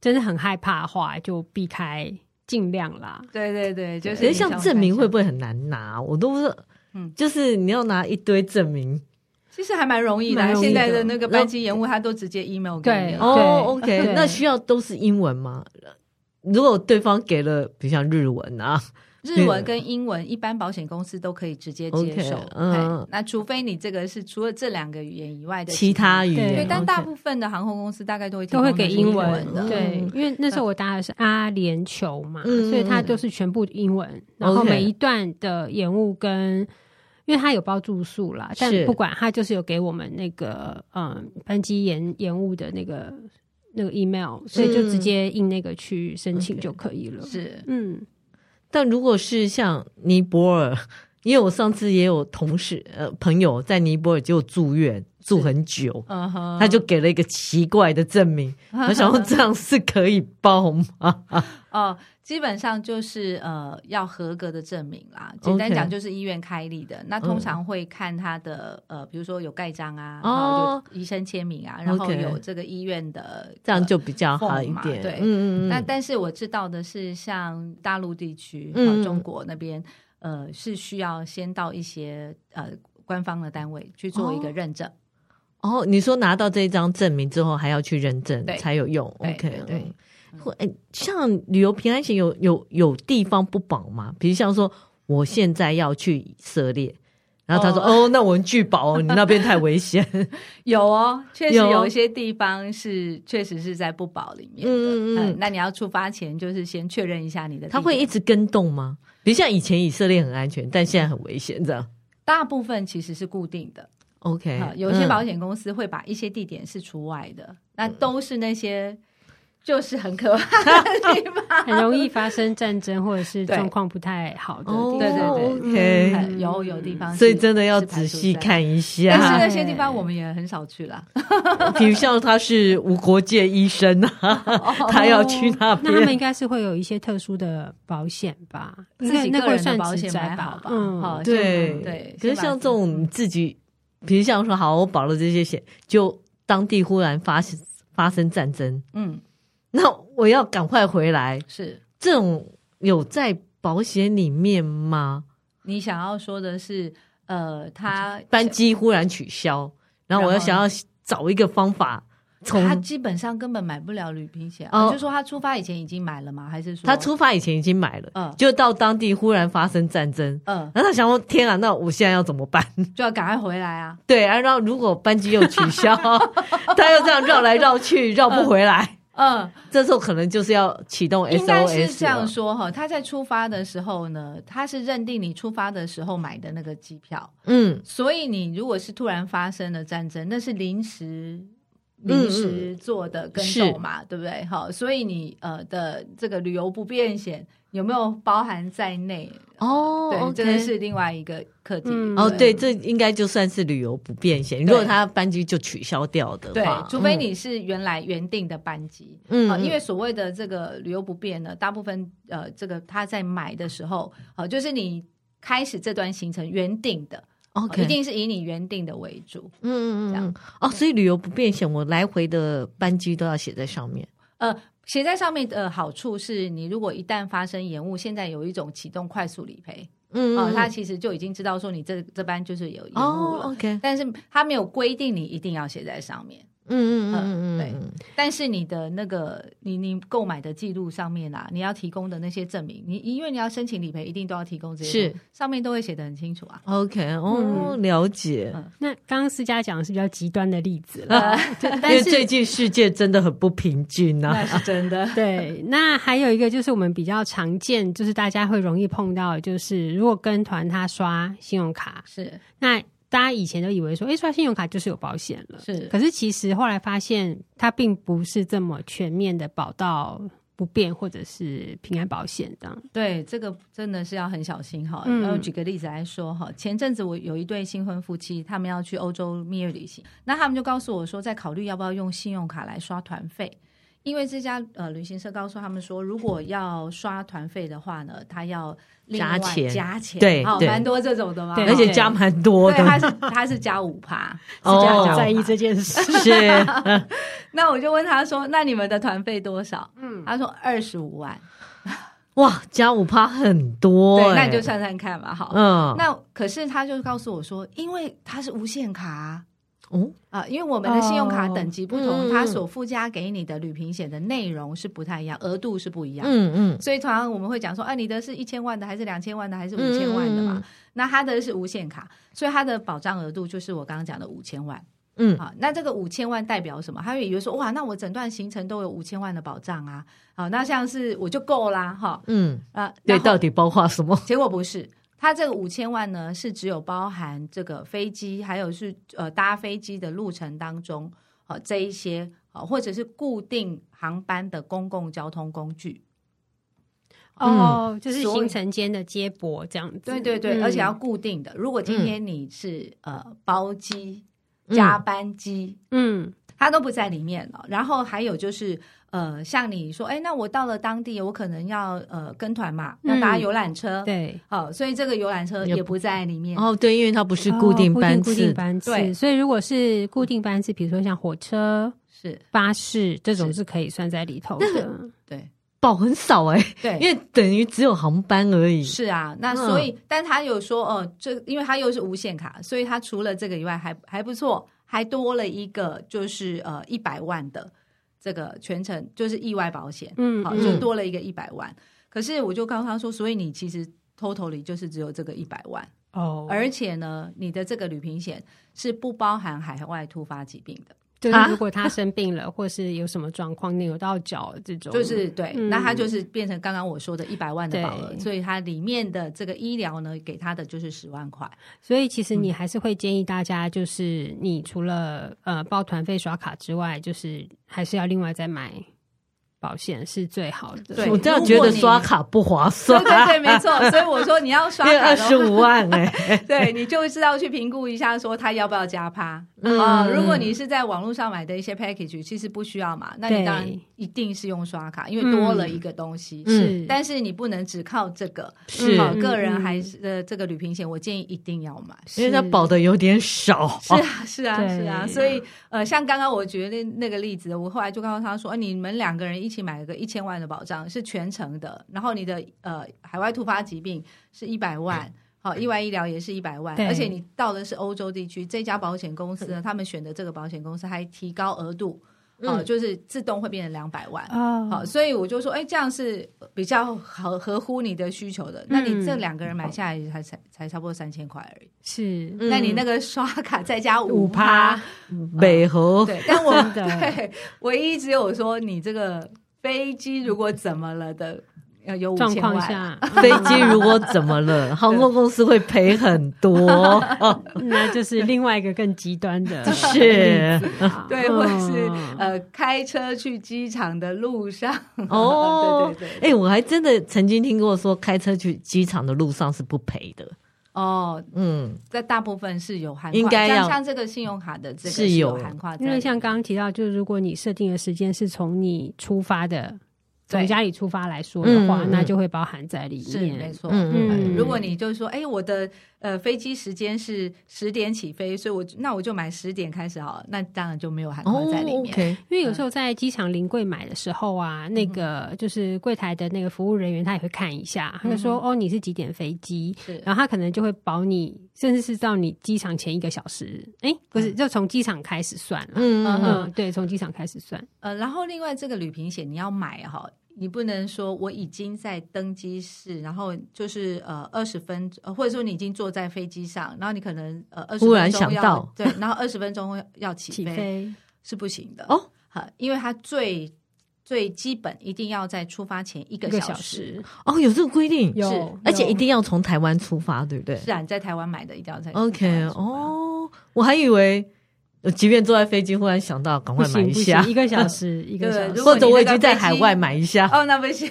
真的很害怕的话，就避开，尽量啦。对对对，就是。其实像证明会不会很难拿？我都不是，嗯，就是你要拿一堆证明。其实还蛮容易的，现在的那个班机延误，他都直接 email 给你。哦，OK，那需要都是英文吗？如果对方给了，比如像日文啊，日文跟英文，一般保险公司都可以直接接受。Okay, 嗯，那除非你这个是除了这两个语言以外的其他语言，对，但大部分的航空公司大概都会都会给英文的。对，因为那时候我搭的是阿联酋嘛，嗯，所以它都是全部英文，然后每一段的延误跟。因为他有包住宿啦，但不管他就是有给我们那个嗯班机延延误的那个那个 email，所以就直接印那个去申请就可以了。是，嗯。但如果是像尼泊尔，因为我上次也有同事呃朋友在尼泊尔就住院住很久，uh -huh. 他就给了一个奇怪的证明，uh. (laughs) 我想说这样是可以报吗？(laughs) 哦。基本上就是呃要合格的证明啦，简单讲就是医院开立的。那通常会看他的呃，比如说有盖章啊，然后有医生签名啊，oh. 然后有这个医院的.这样就比较好一点。对，嗯嗯嗯。那但是我知道的是，像大陆地区中国那边，呃，是需要先到一些呃官方的单位去做一个认证。哦、oh. oh,，你说拿到这一张证明之后，还要去认证才有用。OK，对。对或哎，像旅游平安险有有有地方不保吗？比如像说，我现在要去以色列，然后他说：“哦，哦那我们拒保哦，你那边太危险。(laughs) ”有哦，确实有一些地方是确实是在不保里面的。嗯嗯，嗯，那你要出发前就是先确认一下你的。他会一直跟动吗？比如像以前以色列很安全，但现在很危险，这样。大部分其实是固定的。OK，有些保险公司会把一些地点是除外的，嗯、那都是那些。就是很可怕的地方，(laughs) 很容易发生战争或者是状况不太好的地方。对对对，OK，有有地方，所以真的要仔细看一下。但是那些地方我们也很少去了。(laughs) 比如像他是无国界医生啊，他要去那边，那他们应该是会有一些特殊的保险吧？自己个人的保险还好吧？嗯，好，对对。可是像这种自己，比如像说好，我保了这些险，就当地忽然发生发生战争，嗯。那我要赶快回来，是这种有在保险里面吗？你想要说的是，呃，他班机忽然取消，然后我要想要找一个方法。他基本上根本买不了旅行险，哦，就说他出发以前已经买了吗？还是说他出发以前已经买了？嗯，就到当地忽然发生战争，嗯，然后他想说：“天啊，那我现在要怎么办？就要赶快回来啊！”对啊，然后如果班机又取消，(laughs) 他又这样绕来绕去，绕不回来，嗯，嗯，这时候可能就是要启动 SOS。应该是这样说哈，他在出发的时候呢，他是认定你出发的时候买的那个机票，嗯，所以你如果是突然发生了战争，那是临时。临时做的跟动嘛，嗯、对不对？好，所以你呃的这个旅游不便险有没有包含在内？哦，对，这、okay、个是另外一个课题。嗯、哦，对，这应该就算是旅游不便险。如果他班机就取消掉的话，对，除非你是原来原定的班机。嗯，因为所谓的这个旅游不便呢，大部分呃，这个他在买的时候，呃，就是你开始这段行程原定的。OK，一定是以你原定的为主，嗯嗯嗯，这样哦，所以旅游不便险，我来回的班机都要写在上面。呃，写在上面的好处是你如果一旦发生延误，现在有一种启动快速理赔，嗯嗯，他、呃、其实就已经知道说你这这班就是有延误了、哦、，OK，但是他没有规定你一定要写在上面。嗯嗯嗯嗯嗯，对。但是你的那个你你购买的记录上面啊，你要提供的那些证明，你因为你要申请理赔，一定都要提供这些，是上面都会写的很清楚啊。OK，哦，嗯、了解。嗯、那刚刚思佳讲的是比较极端的例子了，(laughs) 因为最近世界真的很不平均啊，那是真的。(laughs) 对，那还有一个就是我们比较常见，就是大家会容易碰到，就是如果跟团他刷信用卡，是那。大家以前都以为说，哎，刷信用卡就是有保险了，是。可是其实后来发现，它并不是这么全面的保到不变或者是平安保险这样。对，这个真的是要很小心哈。然后举个例子来说哈，前阵子我有一对新婚夫妻，他们要去欧洲蜜月旅行，那他们就告诉我说，在考虑要不要用信用卡来刷团费。因为这家呃旅行社告诉他们说，如果要刷团费的话呢，他要加钱加钱，对，好，蛮多这种的嘛，而且加蛮多的。他是他是加五趴，哦，在意这件事。是，(laughs) 那我就问他说：“那你们的团费多少？”嗯，他说二十五万。哇，加五趴很多，对，那你就算算看吧。好，嗯，那可是他就告诉我说，因为他是无限卡。哦啊，因为我们的信用卡等级不同，它所附加给你的旅平险的内容是不太一样，额度是不一样。嗯嗯，所以通常我们会讲说，啊，你的是一千万的，还是两千万的，还是五千万的嘛？嗯、那它的是无限卡，所以它的保障额度就是我刚刚讲的五千万。嗯，好，那这个五千万代表什么？他会以为说，哇，那我整段行程都有五千万的保障啊。好，那像是我就够啦，哈。嗯啊，对，到底包括什么？结果不是。它这个五千万呢，是只有包含这个飞机，还有是呃搭飞机的路程当中，呃这一些呃或者是固定航班的公共交通工具。哦，嗯、就是行程间的接驳这样子。对对对，嗯、而且要固定的。如果今天你是、嗯、呃包机、加班机，嗯，它都不在里面了。然后还有就是。呃，像你说，哎，那我到了当地，我可能要呃跟团嘛，要搭游览车，嗯、对，好、哦，所以这个游览车也不在里面。哦，对，因为它不是固定班次，哦、固定班次，对，所以如果是固定班次，比如说像火车、是巴士这种，是可以算在里头的。(laughs) 对，保很少哎，对，(laughs) 因为等于只有航班而已。是啊，那所以，嗯、但他有说，哦，这因为他又是无限卡，所以他除了这个以外，还还不错，还多了一个，就是呃一百万的。这个全程就是意外保险，嗯，好，就多了一个一百万。嗯、可是我就告诉他说，所以你其实 total 里就是只有这个一百万哦，而且呢，你的这个旅平险是不包含海外突发疾病的。就是 (laughs) 如果他生病了，或是有什么状况，扭到脚这种，就是对，那他就是变成刚刚我说的一百万的保额，所以它里面的这个医疗呢，给他的就是十万块。所以其实你还是会建议大家，就是你除了呃报团费刷卡之外，就是还是要另外再买。保险是最好的，对，我这样觉得刷卡不划算。对对对，没错。(laughs) 所以我说你要刷卡二十五万哎、欸，(laughs) 对，你就知道去评估一下，说他要不要加趴啊、嗯呃？如果你是在网络上买的一些 package，其实不需要嘛，那你当然一定是用刷卡，因为多了一个东西。嗯、是，但是你不能只靠这个。是，好，个人还是呃这个旅行险，我建议一定要买，因为它保的有点少。是啊，是啊，是啊。所以呃，像刚刚我举的那那个例子，我后来就告诉他说，呃、你们两个人一起。起买了个一千万的保障，是全程的，然后你的呃海外突发疾病是一百万，好，意外医疗也是一百万，而且你到的是欧洲地区，这家保险公司呢，他们选的这个保险公司还提高额度。哦，就是自动会变成两百万哦，好，所以我就说，哎，这样是比较合合乎你的需求的。嗯、那你这两个人买下来才才才差不多三千块而已。是，那你那个刷卡再加五趴，美和对，但我对唯一只有说你这个飞机如果怎么了的。(laughs) 要有状况下，(laughs) 飞机如果怎么了，(laughs) 航空公司会赔很多，那就是另外一个更极端的，是，对，或者是呃，开车去机场的路上，哦，对对对，哎，我还真的曾经听过说，开车去机场的路上是不赔的，哦，嗯，在大部分是有含，应该要像这个信用卡的这个是有含跨，因为像刚刚提到，就是如果你设定的时间是从你出发的。从家里出发来说的话，那就会包含在里面。是没错。嗯，如果你就是说，哎，我的呃飞机时间是十点起飞，所以我那我就买十点开始好了，那当然就没有含括在里面。因为有时候在机场临柜买的时候啊，那个就是柜台的那个服务人员他也会看一下，他就说哦，你是几点飞机？然后他可能就会保你，甚至是到你机场前一个小时。哎，不是，就从机场开始算了。嗯嗯，对，从机场开始算。呃，然后另外这个旅行险你要买哈。你不能说我已经在登机室，然后就是呃二十分钟，或者说你已经坐在飞机上，然后你可能呃二十分钟要，突然想到，对，然后二十分钟要起飞，起飞是不行的哦，好，因为它最最基本一定要在出发前一个小时，哦，有这个规定，有，是而且一定要从台湾出发，对不对？是啊，你在台湾买的一定要在 OK 哦，我还以为。即便坐在飞机，忽然想到赶快买一下，一个小时，(laughs) 一个小时，或者我已经在海外买一下。哦，那不行，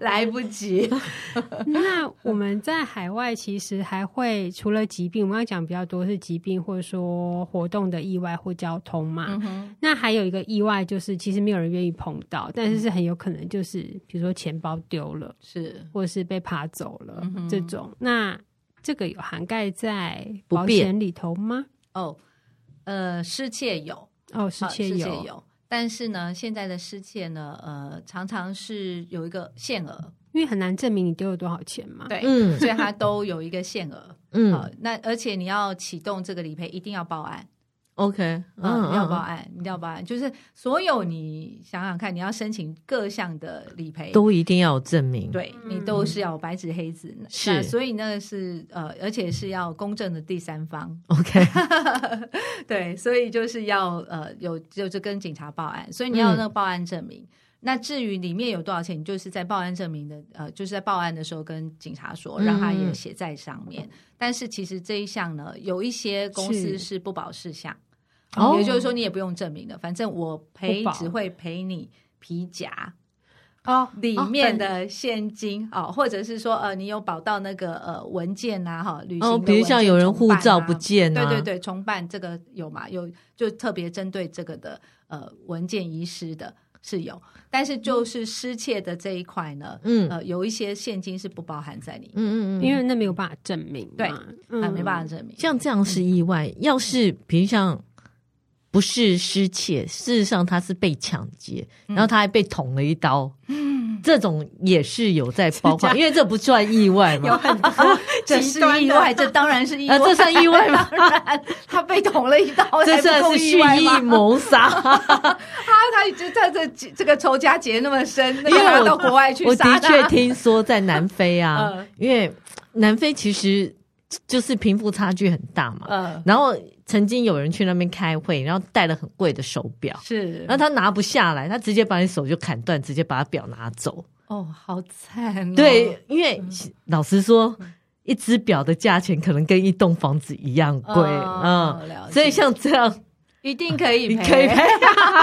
来不及。(laughs) 那我们在海外其实还会除了疾病，我们要讲比较多是疾病，或者说活动的意外或交通嘛。嗯、那还有一个意外就是，其实没有人愿意碰到，但是是很有可能就是，比如说钱包丢了，是，或者是被爬走了、这种。那这个有涵盖在保险里头吗？哦。呃，失窃有哦，失窃有，但是呢，现在的失窃呢，呃，常常是有一个限额，因为很难证明你丢了多少钱嘛，对，嗯，所以它都有一个限额，嗯、呃，那而且你要启动这个理赔，一定要报案。OK，嗯，你要报案，你要报案，就是所有你想想看，你要申请各项的理赔，都一定要有证明，对，你都是要白纸黑字，是，所以那个是呃，而且是要公正的第三方，OK，(laughs) 对，所以就是要呃有就是跟警察报案，所以你要有那个报案证明。那至于里面有多少钱，你就是在报案证明的呃，就是在报案的时候跟警察说，让他也写在上面。但是其实这一项呢，有一些公司是不保事项。哦，也就是说，你也不用证明的，反正我赔只会赔你皮夹哦里面的现金哦，或者是说呃，你有保到那个呃文件呐哈，旅行的文件，比如像有人护照不见，对对对，重办这个有嘛？有就特别针对这个的呃文件遗失的是有，但是就是失窃的这一块呢，嗯。呃，有一些现金是不包含在里面，嗯嗯，因为那没有办法证明，对，嗯，没办法证明，像这样是意外，要是比如像。不是失窃，事实上他是被抢劫，然后他还被捅了一刀。嗯，这种也是有在包括，因为这不算意外嘛。有很多，(laughs) 这是意外，这当然是意外。这算意外吗？当然，他被捅了一刀，(laughs) 这算是蓄意谋杀。(laughs) 他他就在这这个仇家结那么深，因为他到国外去杀。我的确听说在南非啊，因为南非其实就是贫富差距很大嘛。嗯，然后。曾经有人去那边开会，然后戴了很贵的手表，是，然后他拿不下来，他直接把你手就砍断，直接把他表拿走。哦，好惨哦！对，因为、嗯、老实说，一只表的价钱可能跟一栋房子一样贵，哦、嗯，所以像这样。一定可以赔，可以赔，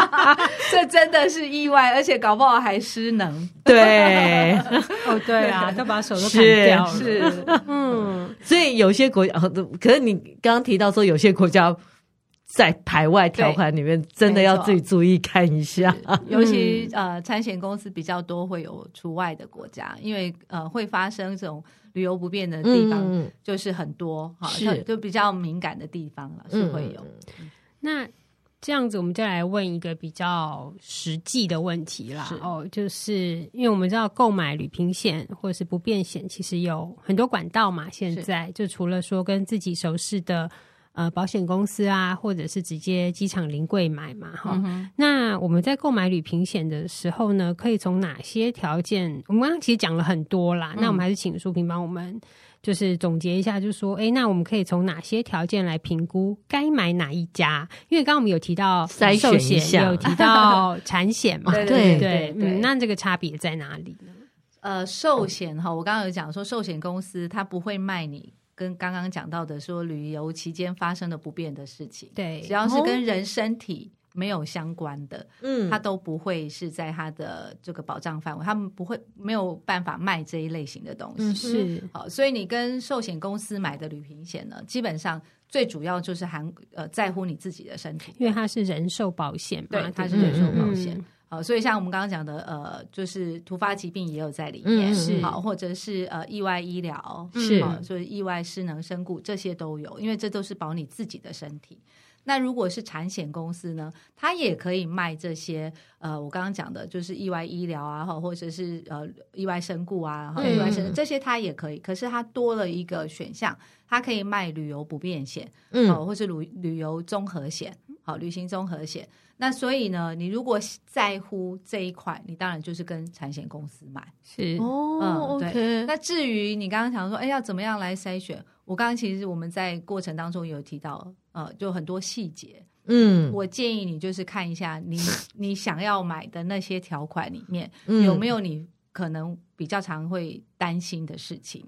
(laughs) 这真的是意外，而且搞不好还失能。对，(laughs) 哦，对啊，(laughs) 他把手都砍掉了。是，是嗯，所以有些国家，可是你刚刚提到说，有些国家在排外条款里面，真的要自己注意看一下。尤其呃，产险公司比较多会有除外的国家，因为呃，会发生这种旅游不便的地方，就是很多哈，就比较敏感的地方了，是会有。那这样子，我们再来问一个比较实际的问题啦。哦，就是因为我们知道购买旅平险或者是不便险，其实有很多管道嘛。现在就除了说跟自己熟识的呃保险公司啊，或者是直接机场临柜买嘛，哈、嗯。那我们在购买旅平险的时候呢，可以从哪些条件？我们刚刚其实讲了很多啦。嗯、那我们还是请淑萍帮我们。就是总结一下，就是说，哎，那我们可以从哪些条件来评估该买哪一家？因为刚刚我们有提到筛选一下，有提到 (laughs) 产险嘛，对对对，对，对，嗯，那这个差别在哪里呢？呃，寿险哈，我刚刚有讲说，寿险公司它不会卖你跟刚刚讲到的说旅游期间发生的不便的事情，对，只要是跟人身体。没有相关的，嗯，他都不会是在他的这个保障范围，他们不会没有办法卖这一类型的东西，嗯、是。好，所以你跟寿险公司买的旅行险呢，基本上最主要就是含呃在乎你自己的身体，因为它是人寿保险嘛，对，它是人寿保险，好、嗯，所以像我们刚刚讲的呃，就是突发疾病也有在里面，是。好，或者是呃意外医疗是，就是意外失能身故这些都有，因为这都是保你自己的身体。那如果是产险公司呢，它也可以卖这些呃，我刚刚讲的就是意外医疗啊，或者是呃意外身故啊，意外身、嗯、这些它也可以。可是它多了一个选项，它可以卖旅游不便险，嗯、呃，或是旅旅游综合险，好，旅行综合险。那所以呢，你如果在乎这一块，你当然就是跟产险公司买。是哦，嗯，对。那至于你刚刚讲说，哎，要怎么样来筛选？我刚刚其实我们在过程当中有提到，呃，就很多细节。嗯，我建议你就是看一下你你想要买的那些条款里面、嗯、有没有你可能比较常会担心的事情。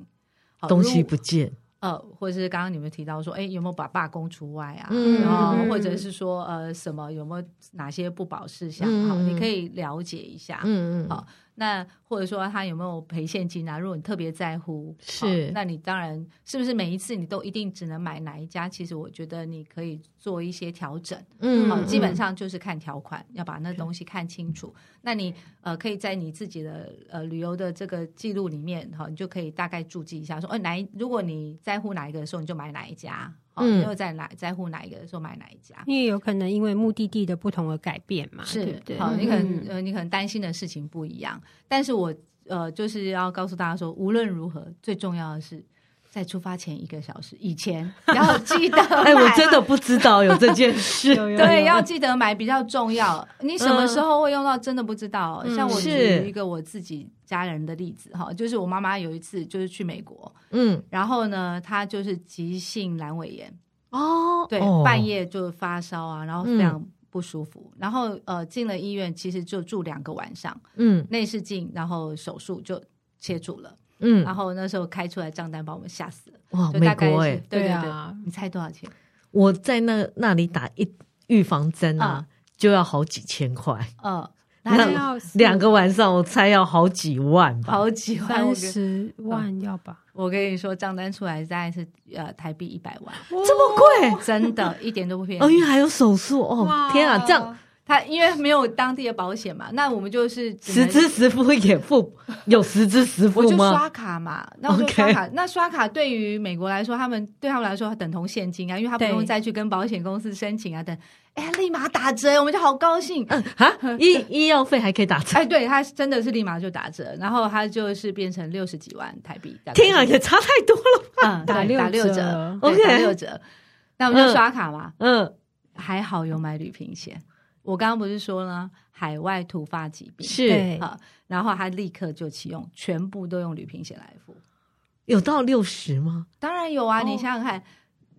东西不见。呃，或者是刚刚你们提到说，哎，有没有把罢工除外啊？嗯、然后或者是说，呃，什么有没有哪些不保事项？好、嗯，你可以了解一下。嗯嗯。好，那或者说他有没有赔现金啊？如果你特别在乎，是，那你当然是不是每一次你都一定只能买哪一家？其实我觉得你可以做一些调整。嗯。好，基本上就是看条款，要把那东西看清楚。那你呃，可以在你自己的呃旅游的这个记录里面，哈，你就可以大概注记一下，说，哎，哪一如果你在在乎哪一个的时候，你就买哪一家。嗯，没有在哪在乎哪一个的时候买哪一家，因为有可能因为目的地的不同而改变嘛。是，对对好，你可能呃，你可能担心的事情不一样。但是我呃，就是要告诉大家说，无论如何，最重要的是。在出发前一个小时以前，(laughs) 要记得。哎，我真的不知道有这件事。(laughs) 对，要记得买比较重要。你什么时候会用到？真的不知道。嗯、像我举一个我自己家人的例子哈，就是我妈妈有一次就是去美国，嗯，然后呢，她就是急性阑尾炎哦，对，哦、半夜就发烧啊，然后非常不舒服，嗯、然后呃进了医院，其实就住两个晚上，嗯，内视镜，然后手术就切除了。嗯，然后那时候开出来账单把我们吓死了。哇，美国哎，对对对，你猜多少钱？我在那那里打一预防针啊，就要好几千块。嗯，(laughs) 那要两个晚上，我猜要好几万吧？好几万，三十万要吧？我跟你说，账单出来大概是呃台币一百万，这么贵？真的，一点都不便宜。哦，因为还有手术哦，天啊，这样。他因为没有当地的保险嘛，那我们就是实支实付也付，有实支实付吗？我就刷卡嘛，那我就刷卡。Okay. 那刷卡对于美国来说，他们对他们来说等同现金啊，因为他不用再去跟保险公司申请啊等。哎，立马打折，我们就好高兴。嗯哈，(laughs) 医医药费还可以打折。哎，对，他真的是立马就打折，然后他就是变成六十几万台币。天啊，也差太多了吧？嗯，打六打六折，OK，打六折。那我们就刷卡嘛。嗯，还好有买旅行险。我刚刚不是说了，海外突发疾病是好，然后他立刻就启用，全部都用旅平险来付，有到六十吗？当然有啊！哦、你想想看，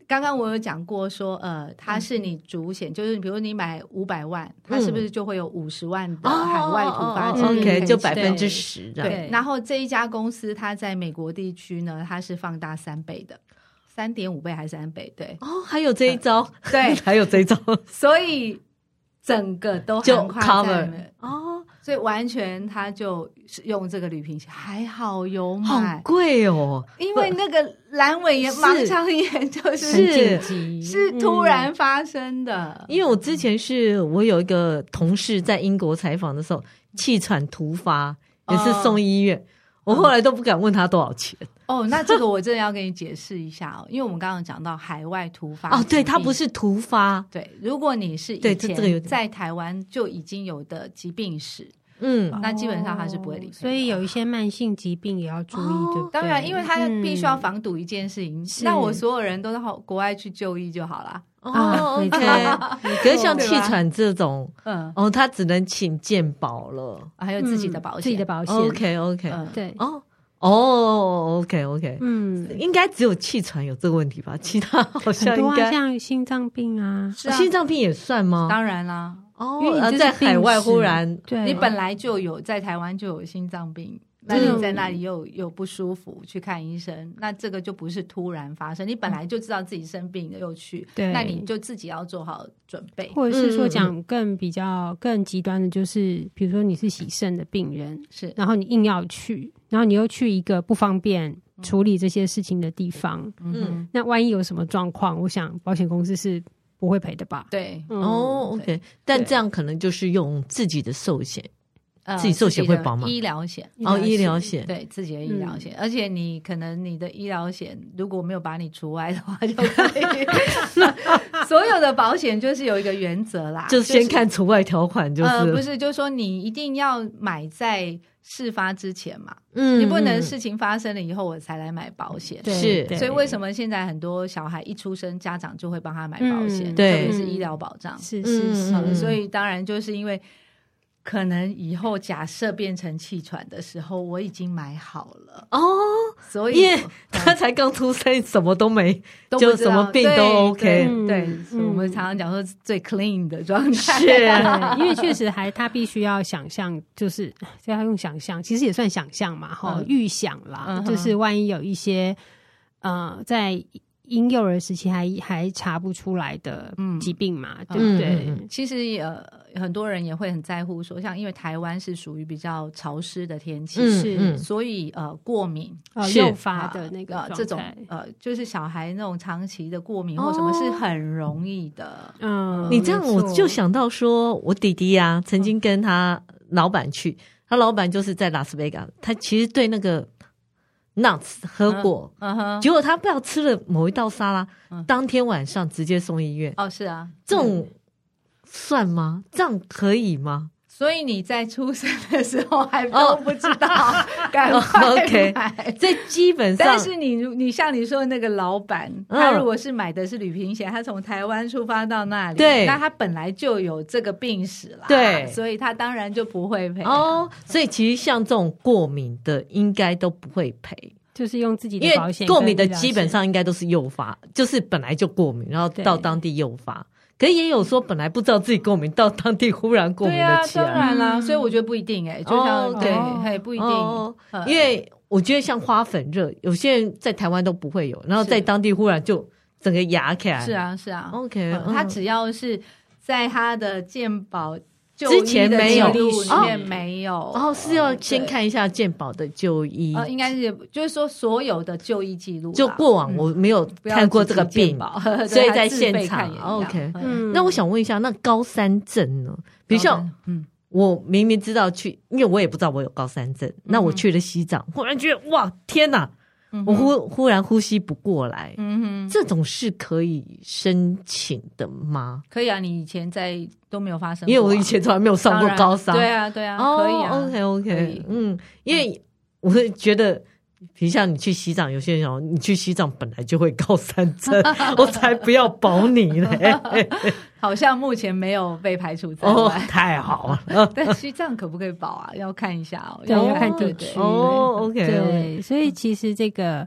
刚刚我有讲过说，呃，它是你主险，嗯、就是比如你买五百万，它是不是就会有五十万的海外突发疾病？哦、OK，就百分之十的。对，然后这一家公司它在美国地区呢，它是放大三倍的，三点五倍还是三倍？对，哦，还有这一招，呃、对，(laughs) 还有这一招，所以。整个都就 cover 哦，所以完全他就用这个旅平险，还好有买，好贵哦，因为那个阑尾炎、盲肠炎就是是是突然发生的。因为我之前是我有一个同事在英国采访的时候，气喘突发也是送医院，我后来都不敢问他多少钱。哦，那这个我真的要跟你解释一下哦，因为我们刚刚讲到海外突发哦，对，它不是突发，对，如果你是以前在台湾就已经有的疾病史。嗯，那基本上它是不会理，所以有一些慢性疾病也要注意，对不对？当然，因为他必须要防堵一件事情，那我所有人都到国外去就医就好了。(laughs) 哦，OK。可是像气喘这种，嗯，哦，他只能请健保了，还有自己的保险，自己的保险。OK，OK，对。哦，哦，OK，OK。嗯，应该只有气喘有这个问题吧？其他好像应该像心脏病啊，心脏病也算吗？当然啦。哦，因为在海外忽然，对，你本来就有在台湾就有心脏病，那你在那里又又不舒服去看医生，那这个就不是突然发生，你本来就知道自己生病了又去，对，那你就自己要做好准备，或者是说讲更比较更极端的，就是比如说你是洗肾的病人，是，然后你硬要去，然后你又去一个不方便处理这些事情的地方，嗯，那万一有什么状况，我想保险公司是。不会赔的吧？对，哦，OK，但这样可能就是用自己的寿险，自己寿险会保吗？医疗险哦，医疗险，对自己的医疗险，而且你可能你的医疗险如果没有把你除外的话，(laughs) 就可以。(laughs) 所有的保险就是有一个原则啦，(laughs) 就先看除外条款，就是。不是，就是说你一定要买在。事发之前嘛，嗯，你不能事情发生了以后我才来买保险，是，所以为什么现在很多小孩一出生，家长就会帮他买保险，对，特别是医疗保障，是是是，所以当然就是因为。可能以后假设变成气喘的时候，我已经买好了。哦，所以 (laughs) 他才刚出生，什么都没，就什么病都 OK。对，我们常常讲说最 clean 的状态，是，因为确实还他必须要想象，就是要用想象，其实也算想象嘛，哈，预想啦，就是万一有一些呃在婴幼儿时期还还查不出来的疾病嘛，对不对？其实呃。很多人也会很在乎说，像因为台湾是属于比较潮湿的天气，是，所以呃过敏诱发的那个这种呃，就是小孩那种长期的过敏或什么是很容易的。嗯，你这样我就想到说，我弟弟呀，曾经跟他老板去，他老板就是在拉斯维加，他其实对那个 nuts 核果，嗯哼，结果他不知道吃了某一道沙拉，当天晚上直接送医院。哦，是啊，这种。算吗？这样可以吗？所以你在出生的时候还都不知道，(laughs) 赶快买。这基本上，但是你你像你说的那个老板，他如果是买的是旅行险，他从台湾出发到那里，对，那他本来就有这个病史了，对，所以他当然就不会赔。哦，所以其实像这种过敏的，应该都不会赔，就是用自己的保险。因为过敏的基本上应该都是诱发，就是本来就过敏，然后到当地诱发。可也有说本来不知道自己过敏，到当地忽然过敏的起来。当然啦，所以我觉得不一定哎，就像对，还不一定，因为我觉得像花粉热，有些人在台湾都不会有，然后在当地忽然就整个牙起来。是啊，是啊，OK，他只要是在他的健保。之前没有，里面没有，然后，是要先看一下健保的就医，应该是就是说所有的就医记录，就过往我没有看过这个病，所以在 (laughs) 现场。OK，那我想问一下，那高山症呢？比如像，嗯，我明明知道去，因为我也不知道我有高山症，那我去了西藏，忽然觉得哇，天哪！我忽忽然呼吸不过来，嗯哼，这种是可以申请的吗？可以啊，你以前在都没有发生过，因为我以前从来没有上过高三，对啊，对啊，可以啊，OK OK，嗯，因为我会觉得。比如像你去西藏，有些人哦你去西藏本来就会高山症，我才不要保你嘞。好像目前没有被排除在外，太好了。但西藏可不可以保啊？要看一下哦，要看地区哦。OK，对，所以其实这个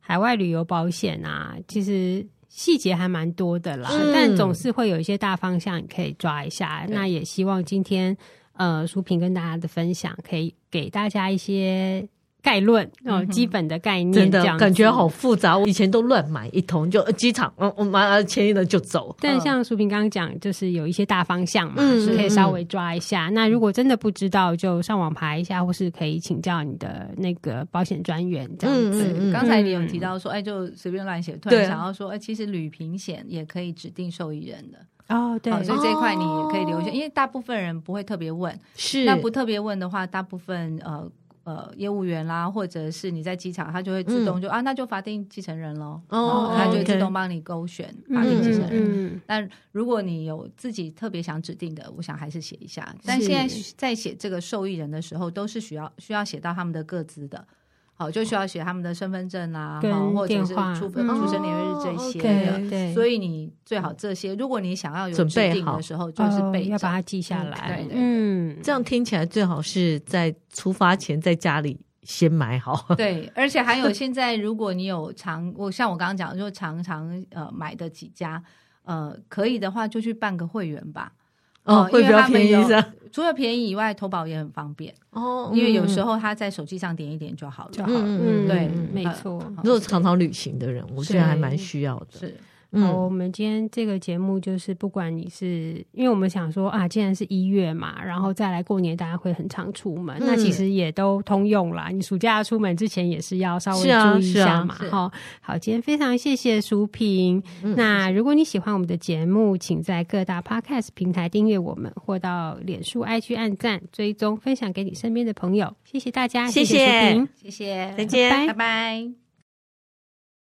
海外旅游保险啊，其实细节还蛮多的啦，但总是会有一些大方向你可以抓一下。那也希望今天呃淑萍跟大家的分享，可以给大家一些。概论哦，基本的概念，真的感觉好复杂。我以前都乱买一通，就机场，嗯，我买了签约了就走。但像淑萍刚刚讲，就是有一些大方向嘛，是可以稍微抓一下。那如果真的不知道，就上网爬一下，或是可以请教你的那个保险专员这样子。刚才你有提到说，哎，就随便乱写，突然想要说，哎，其实旅平险也可以指定受益人的哦，对，所以这一块你也可以留下，因为大部分人不会特别问，是那不特别问的话，大部分呃。呃业务员啦，或者是你在机场，他就会自动就、嗯、啊，那就法定继承人喽，哦，他就会自动帮你勾选法定继承人。嗯嗯、但如果你有自己特别想指定的，我想还是写一下。但现在在写这个受益人的时候，都是需要需要写到他们的各自的。好，就需要写他们的身份证啊，好，或者是出出生年月日这些的。所以你最好这些，如果你想要有备好的时候，就是备、哦、要把它记下来。对，对，对，嗯，这样听起来最好是在出发前在家里先买好。(laughs) 对，而且还有现在，如果你有常，我像我刚刚讲的，就常常呃买的几家，呃，可以的话就去办个会员吧。哦，会比较便宜是。除了便宜以外，投保也很方便哦。因为有时候他在手机上点一点就好了，就好了。嗯，对，没错。如果常常旅行的人，我觉得还蛮需要的。是。好，我们今天这个节目就是，不管你是，因为我们想说啊，既然是一月嘛，然后再来过年，大家会很常出门，嗯、那其实也都通用啦。你暑假出门之前也是要稍微注意一下嘛。哈、啊啊，好，今天非常谢谢淑萍。嗯、那如果你喜欢我们的节目，请在各大 Podcast 平台订阅我们，或到脸书 IG 按赞、追踪、分享给你身边的朋友。谢谢大家，谢谢谢谢，再见，拜拜。